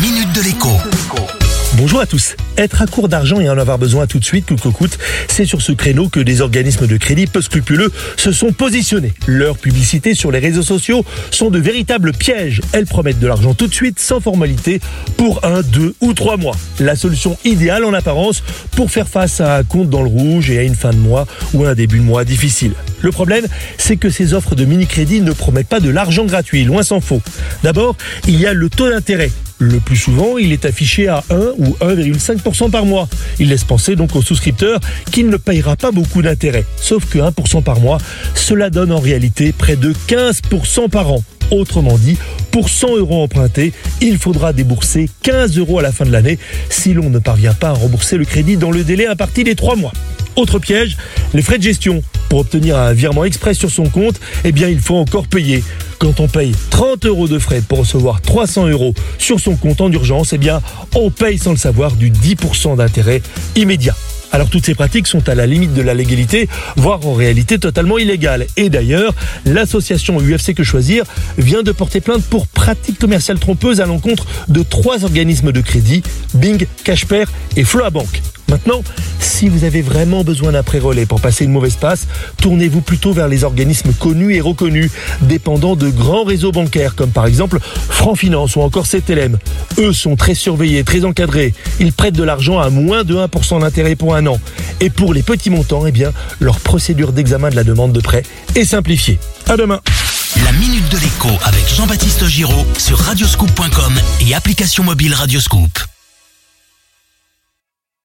minute de l'écho. Bonjour à tous. Être à court d'argent et en avoir besoin tout de suite, coûte que coûte, c'est sur ce créneau que des organismes de crédit peu scrupuleux se sont positionnés. Leurs publicités sur les réseaux sociaux sont de véritables pièges. Elles promettent de l'argent tout de suite, sans formalité, pour un, deux ou trois mois. La solution idéale en apparence pour faire face à un compte dans le rouge et à une fin de mois ou un début de mois difficile. Le problème, c'est que ces offres de mini-crédit ne promettent pas de l'argent gratuit, loin s'en faut. D'abord, il y a le taux d'intérêt. Le plus souvent, il est affiché à 1 ou 1,5% par mois. Il laisse penser donc au souscripteur qu'il ne payera pas beaucoup d'intérêt. Sauf que 1% par mois, cela donne en réalité près de 15% par an. Autrement dit, pour 100 euros empruntés, il faudra débourser 15 euros à la fin de l'année si l'on ne parvient pas à rembourser le crédit dans le délai imparti des 3 mois. Autre piège, les frais de gestion. Pour obtenir un virement express sur son compte, eh bien, il faut encore payer. Quand on paye 30 euros de frais pour recevoir 300 euros sur son compte en urgence, eh bien, on paye sans le savoir du 10% d'intérêt immédiat. Alors toutes ces pratiques sont à la limite de la légalité, voire en réalité totalement illégales. Et d'ailleurs, l'association UFC Que Choisir vient de porter plainte pour pratiques commerciales trompeuses à l'encontre de trois organismes de crédit, Bing, Cashper et Floabank. Maintenant, si vous avez vraiment besoin d'un pré-relais pour passer une mauvaise passe, tournez-vous plutôt vers les organismes connus et reconnus, dépendant de grands réseaux bancaires comme par exemple Franc Finance ou encore CTLM. Eux sont très surveillés, très encadrés. Ils prêtent de l'argent à moins de 1% d'intérêt pour un an. Et pour les petits montants, eh bien, leur procédure d'examen de la demande de prêt est simplifiée. À demain. La minute de l'écho avec Jean-Baptiste Giraud sur radioscoop.com et application mobile Radioscoop.